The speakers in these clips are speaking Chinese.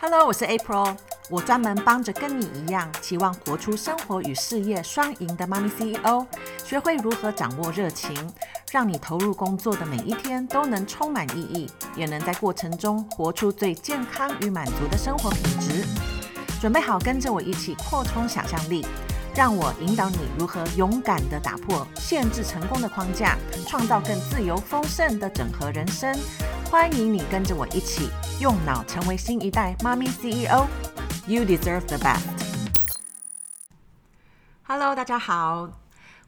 Hello，我是 April，我专门帮着跟你一样期望活出生活与事业双赢的妈咪 CEO，学会如何掌握热情，让你投入工作的每一天都能充满意义，也能在过程中活出最健康与满足的生活品质。准备好跟着我一起扩充想象力，让我引导你如何勇敢地打破限制成功的框架，创造更自由丰盛的整合人生。欢迎你跟着我一起用脑成为新一代妈咪 CEO。You deserve the best。Hello，大家好，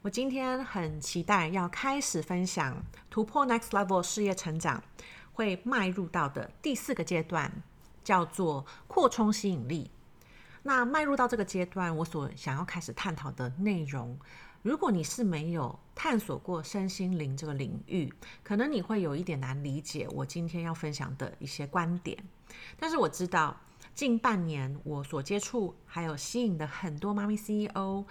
我今天很期待要开始分享突破 Next Level 事业成长会迈入到的第四个阶段，叫做扩充吸引力。那迈入到这个阶段，我所想要开始探讨的内容。如果你是没有探索过身心灵这个领域，可能你会有一点难理解我今天要分享的一些观点。但是我知道，近半年我所接触还有吸引的很多妈咪 CEO，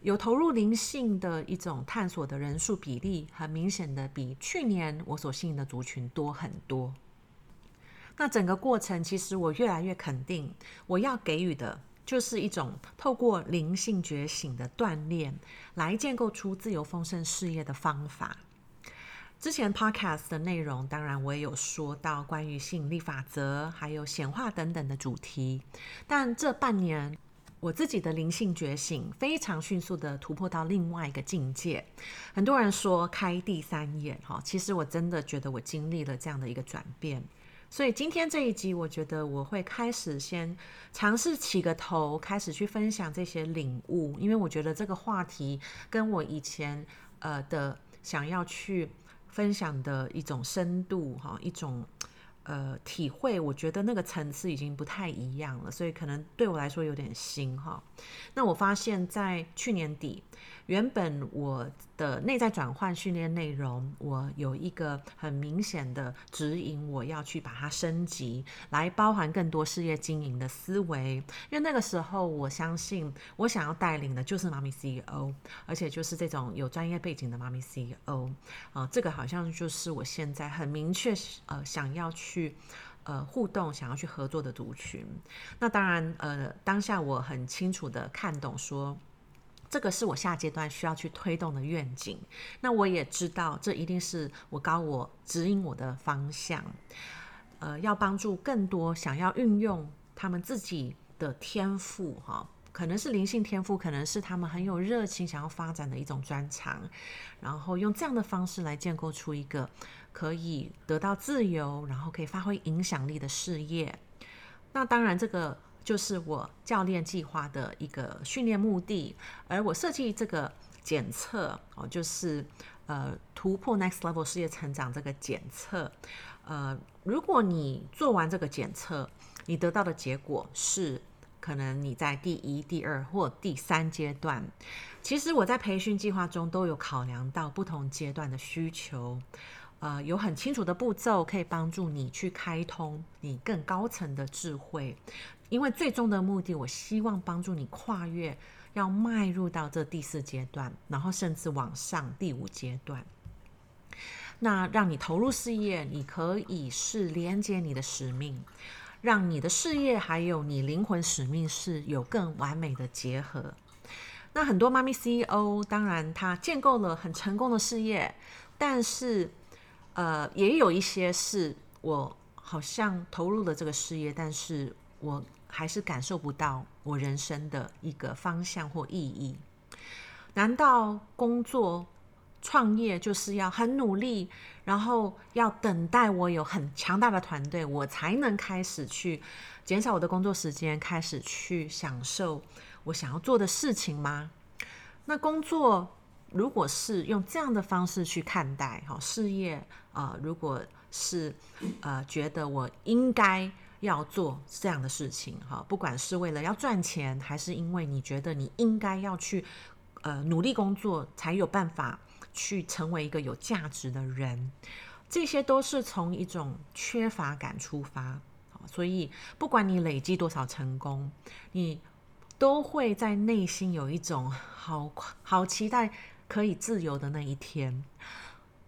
有投入灵性的一种探索的人数比例，很明显的比去年我所吸引的族群多很多。那整个过程，其实我越来越肯定，我要给予的。就是一种透过灵性觉醒的锻炼，来建构出自由丰盛事业的方法。之前 podcast 的内容，当然我也有说到关于吸引力法则，还有显化等等的主题。但这半年，我自己的灵性觉醒非常迅速的突破到另外一个境界。很多人说开第三眼，哈，其实我真的觉得我经历了这样的一个转变。所以今天这一集，我觉得我会开始先尝试起个头，开始去分享这些领悟，因为我觉得这个话题跟我以前呃的想要去分享的一种深度哈，一种。呃，体会，我觉得那个层次已经不太一样了，所以可能对我来说有点新哈。那我发现，在去年底，原本我的内在转换训练内容，我有一个很明显的指引，我要去把它升级，来包含更多事业经营的思维。因为那个时候，我相信我想要带领的就是妈咪 CEO，而且就是这种有专业背景的妈咪 CEO 啊、这个好像就是我现在很明确呃想要去。去呃互动，想要去合作的族群，那当然呃当下我很清楚的看懂说，这个是我下阶段需要去推动的愿景。那我也知道，这一定是我高我指引我的方向。呃，要帮助更多想要运用他们自己的天赋哈，可能是灵性天赋，可能是他们很有热情想要发展的一种专长，然后用这样的方式来建构出一个。可以得到自由，然后可以发挥影响力的事业。那当然，这个就是我教练计划的一个训练目的。而我设计这个检测哦，就是呃突破 Next Level 事业成长这个检测。呃，如果你做完这个检测，你得到的结果是可能你在第一、第二或第三阶段。其实我在培训计划中都有考量到不同阶段的需求。呃，有很清楚的步骤可以帮助你去开通你更高层的智慧，因为最终的目的，我希望帮助你跨越，要迈入到这第四阶段，然后甚至往上第五阶段。那让你投入事业，你可以是连接你的使命，让你的事业还有你灵魂使命是有更完美的结合。那很多妈咪 CEO，当然他建构了很成功的事业，但是。呃，也有一些是我好像投入了这个事业，但是我还是感受不到我人生的一个方向或意义。难道工作创业就是要很努力，然后要等待我有很强大的团队，我才能开始去减少我的工作时间，开始去享受我想要做的事情吗？那工作。如果是用这样的方式去看待哈事业啊、如果是呃觉得我应该要做这样的事情哈，不管是为了要赚钱，还是因为你觉得你应该要去呃努力工作，才有办法去成为一个有价值的人，这些都是从一种缺乏感出发。所以不管你累积多少成功，你都会在内心有一种好好期待。可以自由的那一天，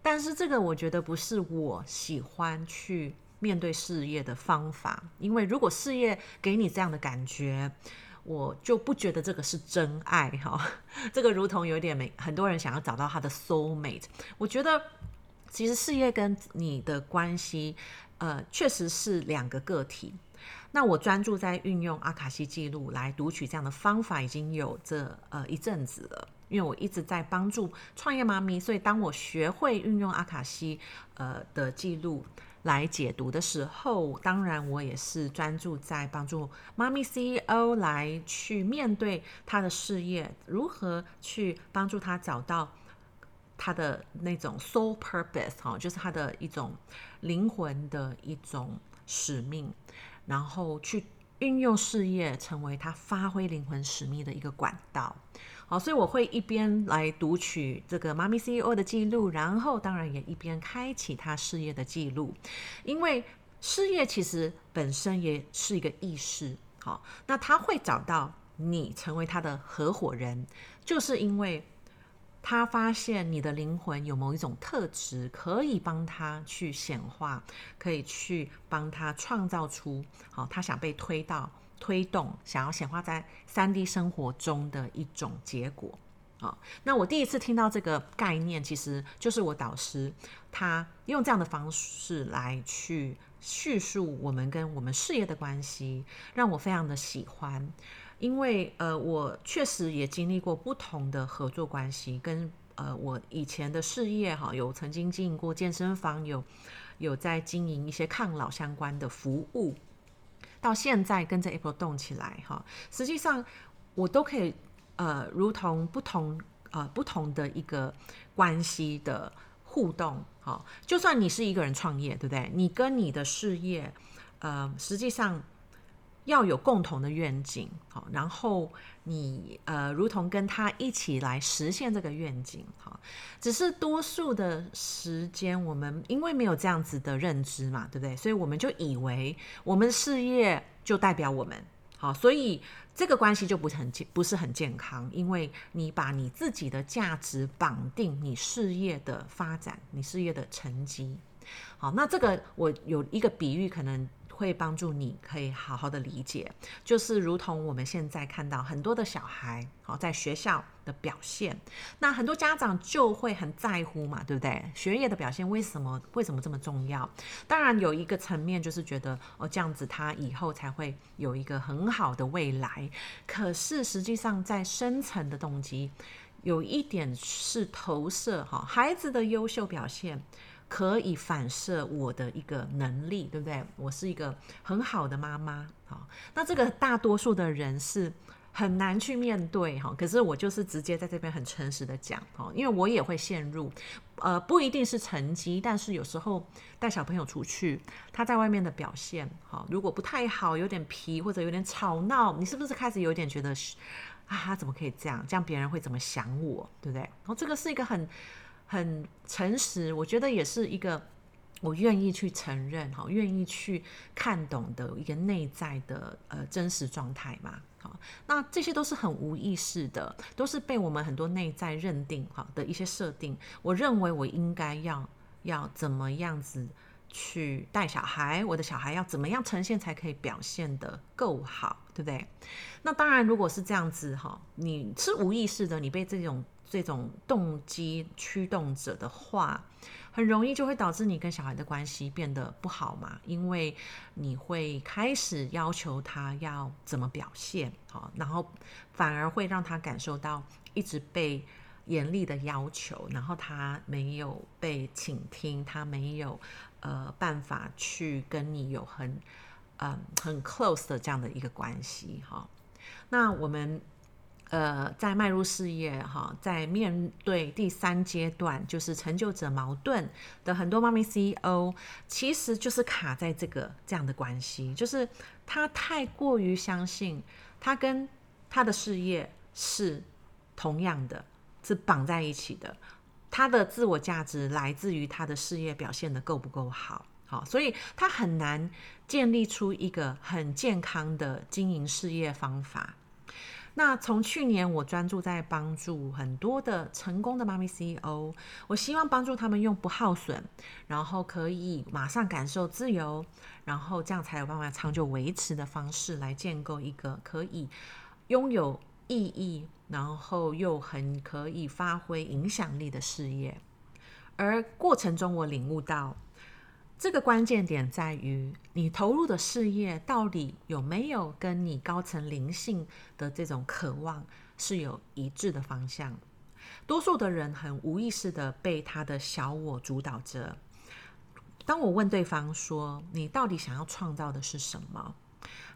但是这个我觉得不是我喜欢去面对事业的方法。因为如果事业给你这样的感觉，我就不觉得这个是真爱哈。这个如同有点没很多人想要找到他的 soul mate。我觉得其实事业跟你的关系，呃，确实是两个个体。那我专注在运用阿卡西记录来读取这样的方法，已经有这呃一阵子了。因为我一直在帮助创业妈咪，所以当我学会运用阿卡西呃的记录来解读的时候，当然我也是专注在帮助妈咪 CEO 来去面对他的事业，如何去帮助他找到他的那种 soul purpose 哈，就是他的一种灵魂的一种使命，然后去运用事业成为他发挥灵魂使命的一个管道。好，所以我会一边来读取这个妈咪 CEO 的记录，然后当然也一边开启他事业的记录，因为事业其实本身也是一个意识。好，那他会找到你成为他的合伙人，就是因为他发现你的灵魂有某一种特质，可以帮他去显化，可以去帮他创造出好，他想被推到。推动想要显化在三 D 生活中的一种结果啊！那我第一次听到这个概念，其实就是我导师他用这样的方式来去叙述我们跟我们事业的关系，让我非常的喜欢。因为呃，我确实也经历过不同的合作关系，跟呃我以前的事业哈，有曾经经营过健身房，有有在经营一些抗老相关的服务。到现在跟着 Apple 动起来哈，实际上我都可以呃，如同不同呃不同的一个关系的互动哈，就算你是一个人创业，对不对？你跟你的事业呃，实际上。要有共同的愿景，好，然后你呃，如同跟他一起来实现这个愿景，好，只是多数的时间，我们因为没有这样子的认知嘛，对不对？所以我们就以为我们事业就代表我们，好，所以这个关系就不是很健，不是很健康，因为你把你自己的价值绑定你事业的发展，你事业的成绩，好，那这个我有一个比喻，可能。会帮助你可以好好的理解，就是如同我们现在看到很多的小孩，好，在学校的表现，那很多家长就会很在乎嘛，对不对？学业的表现为什么为什么这么重要？当然有一个层面就是觉得哦，这样子他以后才会有一个很好的未来。可是实际上在深层的动机，有一点是投射哈，孩子的优秀表现。可以反射我的一个能力，对不对？我是一个很好的妈妈，好，那这个大多数的人是很难去面对哈。可是我就是直接在这边很诚实的讲哈，因为我也会陷入，呃，不一定是成绩，但是有时候带小朋友出去，他在外面的表现，哈，如果不太好，有点皮或者有点吵闹，你是不是开始有点觉得啊，他怎么可以这样？这样别人会怎么想我，对不对？然后这个是一个很。很诚实，我觉得也是一个我愿意去承认，哈，愿意去看懂的一个内在的呃真实状态嘛，好，那这些都是很无意识的，都是被我们很多内在认定好的一些设定。我认为我应该要要怎么样子去带小孩，我的小孩要怎么样呈现才可以表现得够好，对不对？那当然，如果是这样子哈，你是无意识的，你被这种。这种动机驱动者的话，很容易就会导致你跟小孩的关系变得不好嘛，因为你会开始要求他要怎么表现，好，然后反而会让他感受到一直被严厉的要求，然后他没有被倾听，他没有呃办法去跟你有很嗯、呃、很 close 的这样的一个关系，哈，那我们。呃，在迈入事业哈，在面对第三阶段，就是成就者矛盾的很多妈咪 CEO，其实就是卡在这个这样的关系，就是他太过于相信他跟他的事业是同样的，是绑在一起的，他的自我价值来自于他的事业表现得够不够好，好，所以他很难建立出一个很健康的经营事业方法。那从去年我专注在帮助很多的成功的妈咪 CEO，我希望帮助他们用不耗损，然后可以马上感受自由，然后这样才有办法长久维持的方式来建构一个可以拥有意义，然后又很可以发挥影响力的事业。而过程中我领悟到。这个关键点在于，你投入的事业到底有没有跟你高层灵性的这种渴望是有一致的方向。多数的人很无意识的被他的小我主导着。当我问对方说：“你到底想要创造的是什么？”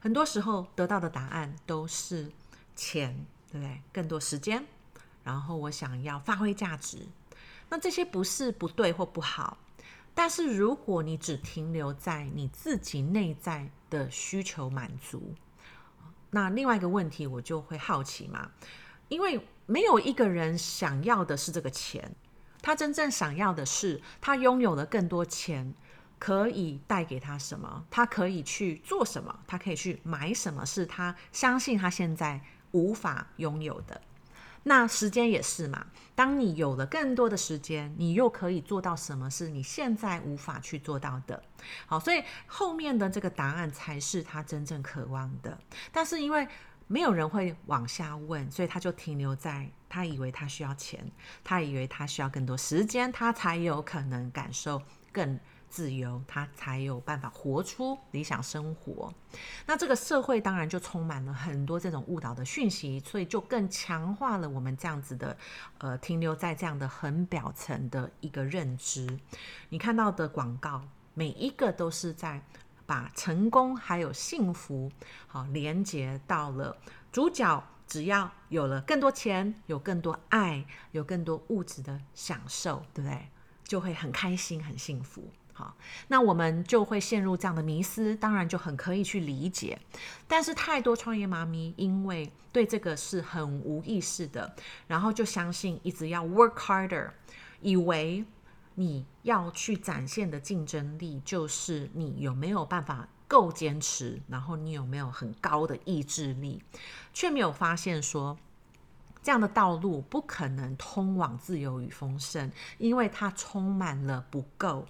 很多时候得到的答案都是钱，对不对？更多时间，然后我想要发挥价值。那这些不是不对或不好。但是如果你只停留在你自己内在的需求满足，那另外一个问题我就会好奇嘛，因为没有一个人想要的是这个钱，他真正想要的是他拥有了更多钱，可以带给他什么？他可以去做什么？他可以去买什么？是他相信他现在无法拥有的。那时间也是嘛，当你有了更多的时间，你又可以做到什么是你现在无法去做到的？好，所以后面的这个答案才是他真正渴望的。但是因为没有人会往下问，所以他就停留在他以为他需要钱，他以为他需要更多时间，他才有可能感受更。自由，他才有办法活出理想生活。那这个社会当然就充满了很多这种误导的讯息，所以就更强化了我们这样子的，呃，停留在这样的很表层的一个认知。你看到的广告，每一个都是在把成功还有幸福，好连接到了主角，只要有了更多钱，有更多爱，有更多物质的享受，对不对？就会很开心，很幸福。好，那我们就会陷入这样的迷思，当然就很可以去理解。但是太多创业妈咪因为对这个是很无意识的，然后就相信一直要 work harder，以为你要去展现的竞争力就是你有没有办法够坚持，然后你有没有很高的意志力，却没有发现说这样的道路不可能通往自由与丰盛，因为它充满了不够。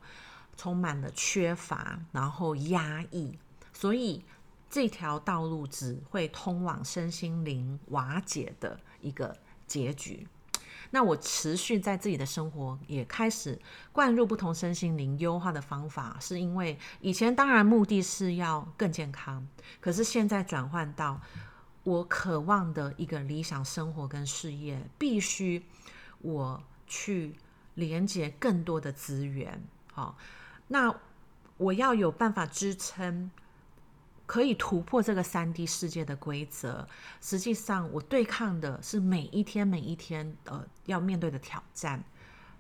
充满了缺乏，然后压抑，所以这条道路只会通往身心灵瓦解的一个结局。那我持续在自己的生活也开始灌入不同身心灵优化的方法，是因为以前当然目的是要更健康，可是现在转换到我渴望的一个理想生活跟事业，必须我去连接更多的资源，好。那我要有办法支撑，可以突破这个 3D 世界的规则。实际上，我对抗的是每一天每一天呃要面对的挑战。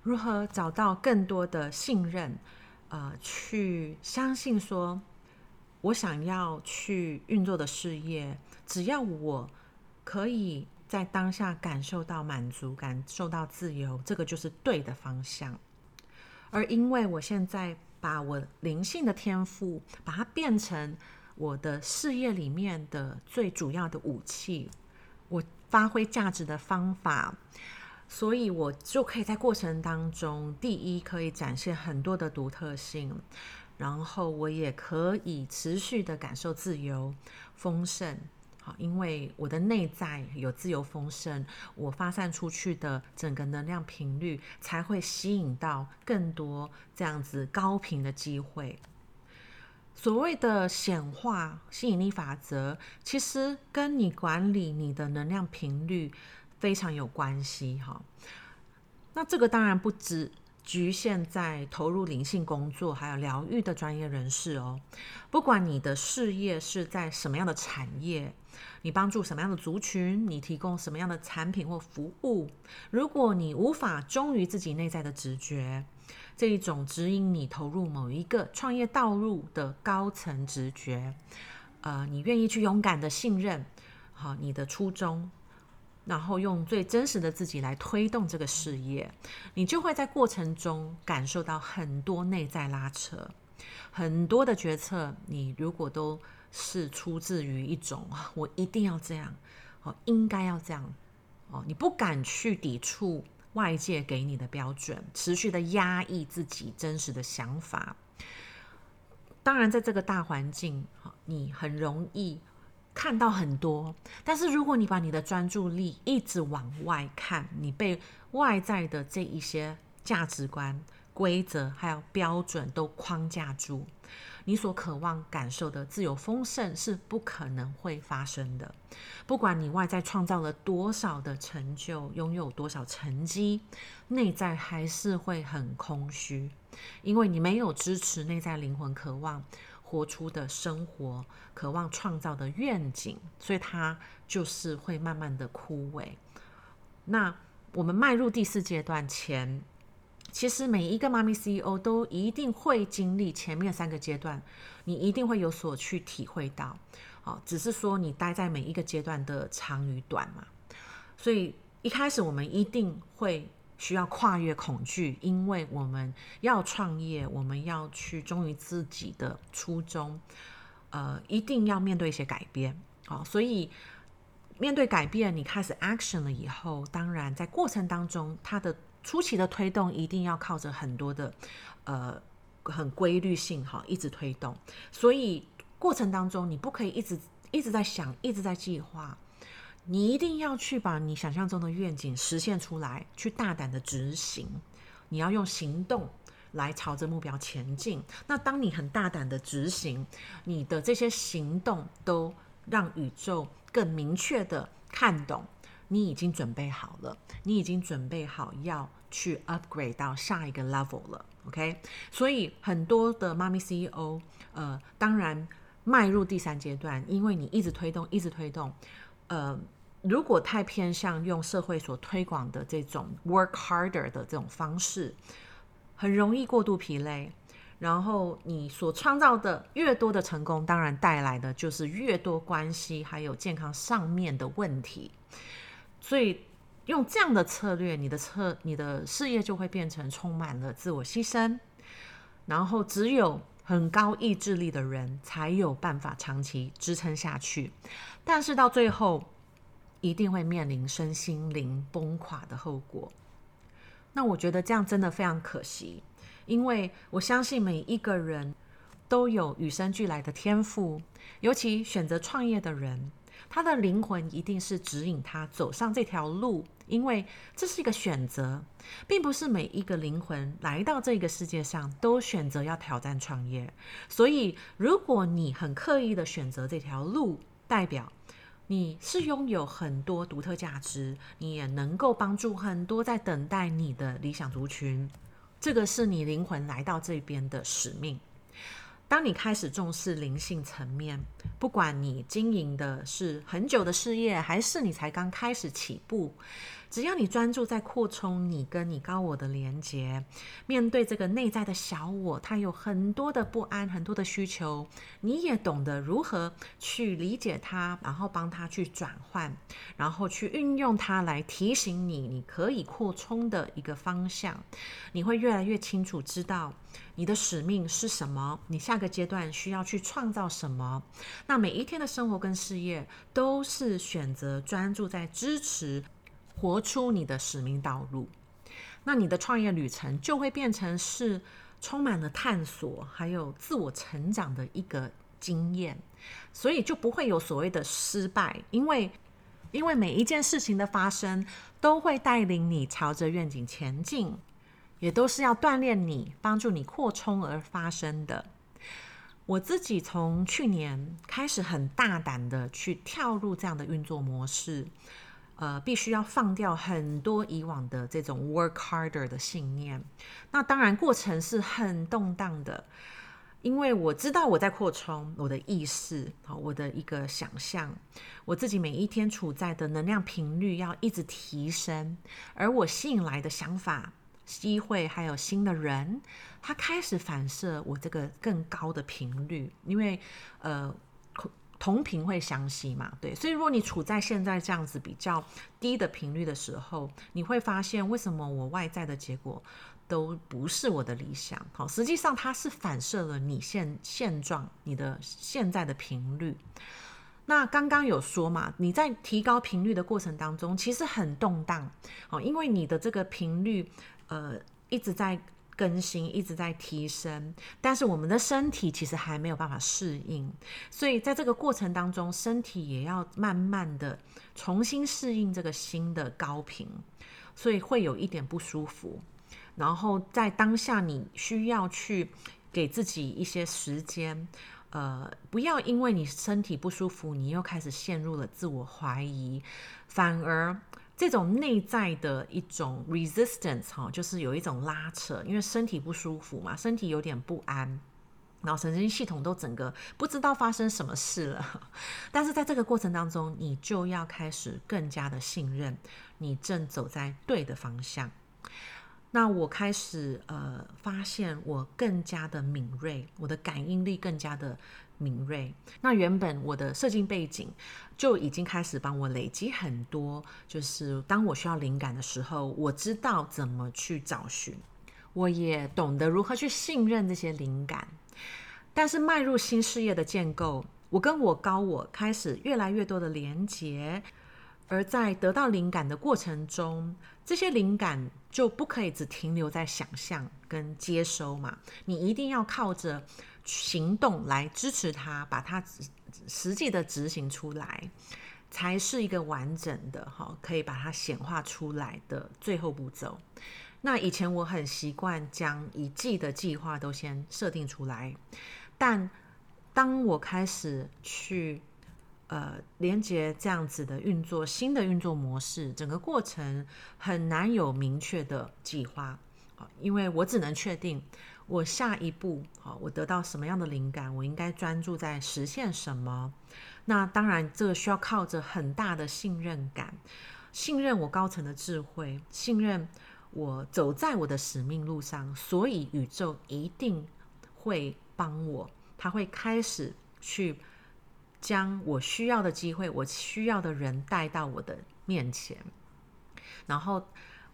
如何找到更多的信任，呃，去相信说，我想要去运作的事业，只要我可以在当下感受到满足，感受到自由，这个就是对的方向。而因为我现在。把我灵性的天赋，把它变成我的事业里面的最主要的武器，我发挥价值的方法，所以我就可以在过程当中，第一可以展现很多的独特性，然后我也可以持续的感受自由、丰盛。好，因为我的内在有自由丰盛，我发散出去的整个能量频率才会吸引到更多这样子高频的机会。所谓的显化吸引力法则，其实跟你管理你的能量频率非常有关系。哈，那这个当然不止。局限在投入灵性工作还有疗愈的专业人士哦，不管你的事业是在什么样的产业，你帮助什么样的族群，你提供什么样的产品或服务，如果你无法忠于自己内在的直觉，这一种指引你投入某一个创业道路的高层直觉，呃，你愿意去勇敢的信任，好，你的初衷。然后用最真实的自己来推动这个事业，你就会在过程中感受到很多内在拉扯，很多的决策。你如果都是出自于一种“我一定要这样”，哦，应该要这样哦，你不敢去抵触外界给你的标准，持续的压抑自己真实的想法。当然，在这个大环境，你很容易看到很多。但是，如果你把你的专注力一直往外看，你被外在的这一些价值观、规则还有标准都框架住，你所渴望感受的自由丰盛是不可能会发生的。不管你外在创造了多少的成就，拥有多少成绩，内在还是会很空虚。因为你没有支持内在灵魂渴望活出的生活，渴望创造的愿景，所以它就是会慢慢的枯萎。那我们迈入第四阶段前，其实每一个妈咪 CEO 都一定会经历前面三个阶段，你一定会有所去体会到。哦，只是说你待在每一个阶段的长与短嘛。所以一开始我们一定会。需要跨越恐惧，因为我们要创业，我们要去忠于自己的初衷，呃，一定要面对一些改变。好，所以面对改变，你开始 action 了以后，当然在过程当中，它的初期的推动一定要靠着很多的呃很规律性哈，一直推动。所以过程当中，你不可以一直一直在想，一直在计划。你一定要去把你想象中的愿景实现出来，去大胆的执行。你要用行动来朝着目标前进。那当你很大胆的执行，你的这些行动都让宇宙更明确的看懂，你已经准备好了，你已经准备好要去 upgrade 到下一个 level 了。OK，所以很多的妈咪 CEO，呃，当然迈入第三阶段，因为你一直推动，一直推动。呃，如果太偏向用社会所推广的这种 work harder 的这种方式，很容易过度疲累。然后你所创造的越多的成功，当然带来的就是越多关系还有健康上面的问题。所以用这样的策略，你的策你的事业就会变成充满了自我牺牲。然后只有很高意志力的人才有办法长期支撑下去。但是到最后，一定会面临身心灵崩垮的后果。那我觉得这样真的非常可惜，因为我相信每一个人都有与生俱来的天赋，尤其选择创业的人，他的灵魂一定是指引他走上这条路，因为这是一个选择，并不是每一个灵魂来到这个世界上都选择要挑战创业。所以，如果你很刻意的选择这条路，代表你是拥有很多独特价值，你也能够帮助很多在等待你的理想族群。这个是你灵魂来到这边的使命。当你开始重视灵性层面，不管你经营的是很久的事业，还是你才刚开始起步。只要你专注在扩充你跟你高我的连接，面对这个内在的小我，他有很多的不安，很多的需求，你也懂得如何去理解他，然后帮他去转换，然后去运用它来提醒你，你可以扩充的一个方向，你会越来越清楚知道你的使命是什么，你下个阶段需要去创造什么。那每一天的生活跟事业都是选择专注在支持。活出你的使命道路，那你的创业旅程就会变成是充满了探索，还有自我成长的一个经验，所以就不会有所谓的失败，因为因为每一件事情的发生都会带领你朝着愿景前进，也都是要锻炼你、帮助你扩充而发生的。我自己从去年开始很大胆的去跳入这样的运作模式。呃，必须要放掉很多以往的这种 work harder 的信念。那当然，过程是很动荡的，因为我知道我在扩充我的意识，好，我的一个想象，我自己每一天处在的能量频率要一直提升，而我吸引来的想法、机会还有新的人，他开始反射我这个更高的频率，因为呃。同频会相吸嘛？对，所以如果你处在现在这样子比较低的频率的时候，你会发现为什么我外在的结果都不是我的理想。好，实际上它是反射了你现现状，你的现在的频率。那刚刚有说嘛，你在提高频率的过程当中，其实很动荡哦，因为你的这个频率呃一直在更新，一直在提升，但是我们的身体其实还没有办法适应，所以在这个过程当中，身体也要慢慢的重新适应这个新的高频，所以会有一点不舒服。然后在当下，你需要去给自己一些时间。呃，不要因为你身体不舒服，你又开始陷入了自我怀疑，反而这种内在的一种 resistance 哈，就是有一种拉扯，因为身体不舒服嘛，身体有点不安，然后神经系统都整个不知道发生什么事了。但是在这个过程当中，你就要开始更加的信任，你正走在对的方向。那我开始呃发现我更加的敏锐，我的感应力更加的敏锐。那原本我的设计背景就已经开始帮我累积很多，就是当我需要灵感的时候，我知道怎么去找寻，我也懂得如何去信任这些灵感。但是迈入新事业的建构，我跟我高我开始越来越多的连接。而在得到灵感的过程中，这些灵感就不可以只停留在想象跟接收嘛，你一定要靠着行动来支持它，把它实际的执行出来，才是一个完整的哈，可以把它显化出来的最后步骤。那以前我很习惯将一季的计划都先设定出来，但当我开始去呃，连接这样子的运作，新的运作模式，整个过程很难有明确的计划，因为我只能确定我下一步，好，我得到什么样的灵感，我应该专注在实现什么。那当然，这个需要靠着很大的信任感，信任我高层的智慧，信任我走在我的使命路上，所以宇宙一定会帮我，他会开始去。将我需要的机会，我需要的人带到我的面前，然后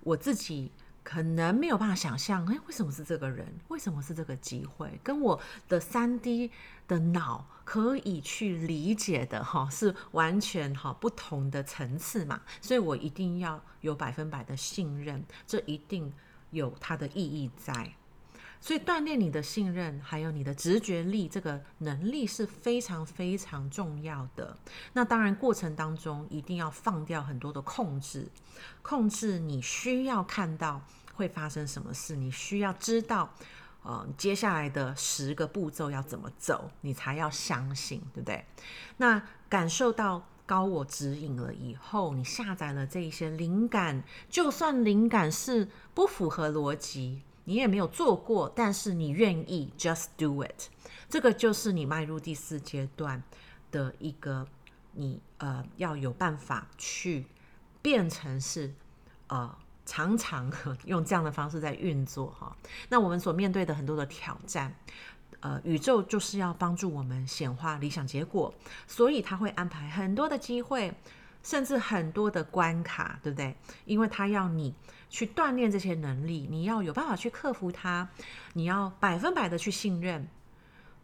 我自己可能没有办法想象，哎，为什么是这个人？为什么是这个机会？跟我的三 D 的脑可以去理解的哈，是完全哈不同的层次嘛，所以我一定要有百分百的信任，这一定有它的意义在。所以锻炼你的信任，还有你的直觉力，这个能力是非常非常重要的。那当然，过程当中一定要放掉很多的控制，控制你需要看到会发生什么事，你需要知道，呃，接下来的十个步骤要怎么走，你才要相信，对不对？那感受到高我指引了以后，你下载了这一些灵感，就算灵感是不符合逻辑。你也没有做过，但是你愿意 just do it，这个就是你迈入第四阶段的一个你呃要有办法去变成是呃常常 用这样的方式在运作哈。那我们所面对的很多的挑战，呃，宇宙就是要帮助我们显化理想结果，所以他会安排很多的机会。甚至很多的关卡，对不对？因为他要你去锻炼这些能力，你要有办法去克服它，你要百分百的去信任。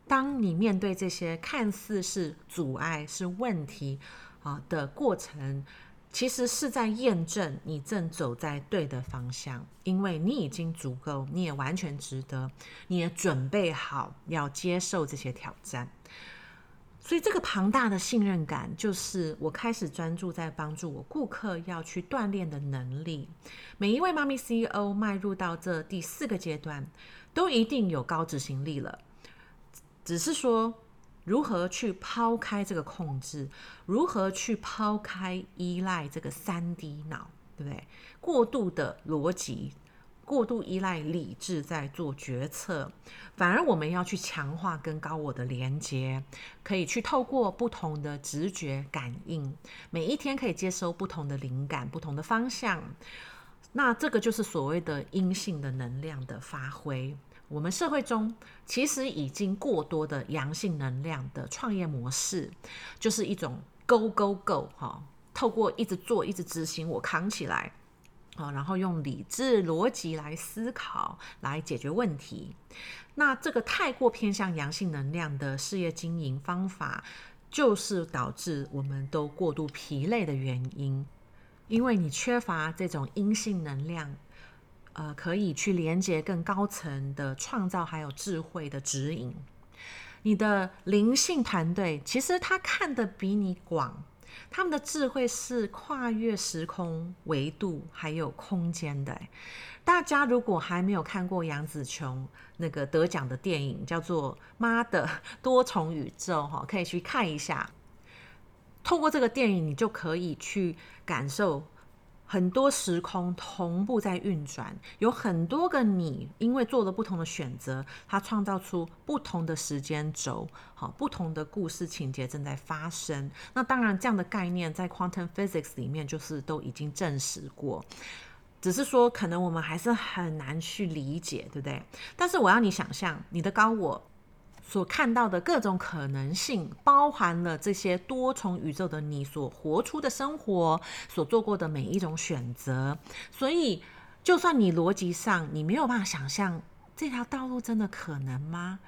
当你面对这些看似是阻碍、是问题啊的过程，其实是在验证你正走在对的方向，因为你已经足够，你也完全值得，你也准备好要接受这些挑战。所以，这个庞大的信任感，就是我开始专注在帮助我顾客要去锻炼的能力。每一位妈咪 CEO 迈入到这第四个阶段，都一定有高执行力了。只是说，如何去抛开这个控制，如何去抛开依赖这个三 D 脑，对不对？过度的逻辑。过度依赖理智在做决策，反而我们要去强化跟高我的连接，可以去透过不同的直觉感应，每一天可以接收不同的灵感、不同的方向。那这个就是所谓的阴性的能量的发挥。我们社会中其实已经过多的阳性能量的创业模式，就是一种 Go Go Go 哈，透过一直做、一直执行，我扛起来。啊，然后用理智逻辑来思考，来解决问题。那这个太过偏向阳性能量的事业经营方法，就是导致我们都过度疲累的原因，因为你缺乏这种阴性能量，呃，可以去连接更高层的创造还有智慧的指引。你的灵性团队其实他看得比你广。他们的智慧是跨越时空维度还有空间的。大家如果还没有看过杨紫琼那个得奖的电影，叫做《妈的多重宇宙》哈，可以去看一下。透过这个电影，你就可以去感受。很多时空同步在运转，有很多个你，因为做了不同的选择，它创造出不同的时间轴，好，不同的故事情节正在发生。那当然，这样的概念在 Quantum Physics 里面就是都已经证实过，只是说可能我们还是很难去理解，对不对？但是我要你想象，你的高我。所看到的各种可能性，包含了这些多重宇宙的你所活出的生活，所做过的每一种选择。所以，就算你逻辑上你没有办法想象这条道路真的可能吗？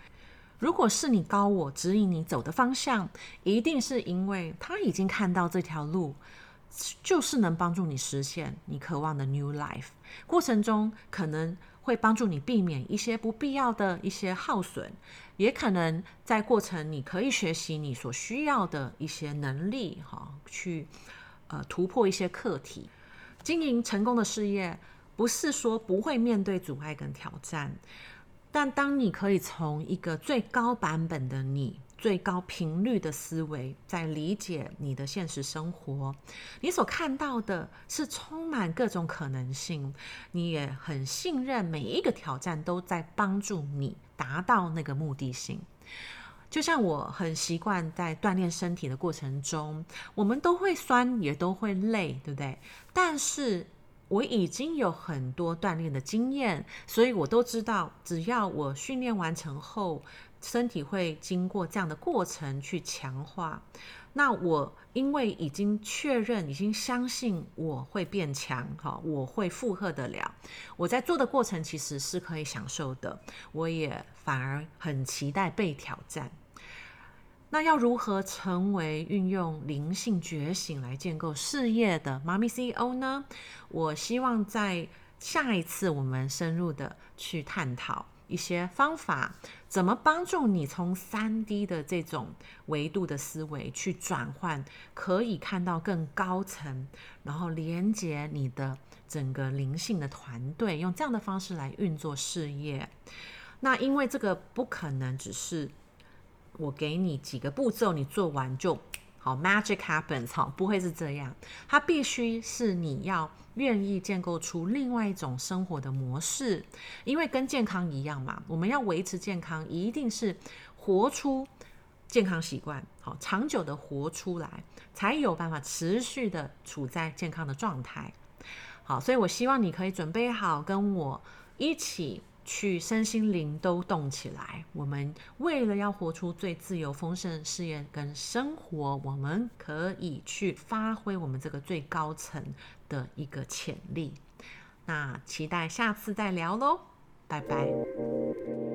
如果是你高我指引你走的方向，一定是因为他已经看到这条路就是能帮助你实现你渴望的 new life。过程中可能。会帮助你避免一些不必要的一些耗损，也可能在过程你可以学习你所需要的一些能力，哈，去呃突破一些课题。经营成功的事业，不是说不会面对阻碍跟挑战，但当你可以从一个最高版本的你。最高频率的思维，在理解你的现实生活，你所看到的是充满各种可能性，你也很信任每一个挑战都在帮助你达到那个目的性。就像我很习惯在锻炼身体的过程中，我们都会酸，也都会累，对不对？但是我已经有很多锻炼的经验，所以我都知道，只要我训练完成后。身体会经过这样的过程去强化。那我因为已经确认，已经相信我会变强，哈，我会负荷得了。我在做的过程其实是可以享受的，我也反而很期待被挑战。那要如何成为运用灵性觉醒来建构事业的妈咪 CEO 呢？我希望在下一次我们深入的去探讨。一些方法，怎么帮助你从三 D 的这种维度的思维去转换，可以看到更高层，然后连接你的整个灵性的团队，用这样的方式来运作事业。那因为这个不可能只是我给你几个步骤，你做完就。好，magic happens，好，不会是这样。它必须是你要愿意建构出另外一种生活的模式，因为跟健康一样嘛，我们要维持健康，一定是活出健康习惯，好，长久的活出来，才有办法持续的处在健康的状态。好，所以我希望你可以准备好跟我一起。去身心灵都动起来。我们为了要活出最自由丰盛的事业跟生活，我们可以去发挥我们这个最高层的一个潜力。那期待下次再聊喽，拜拜。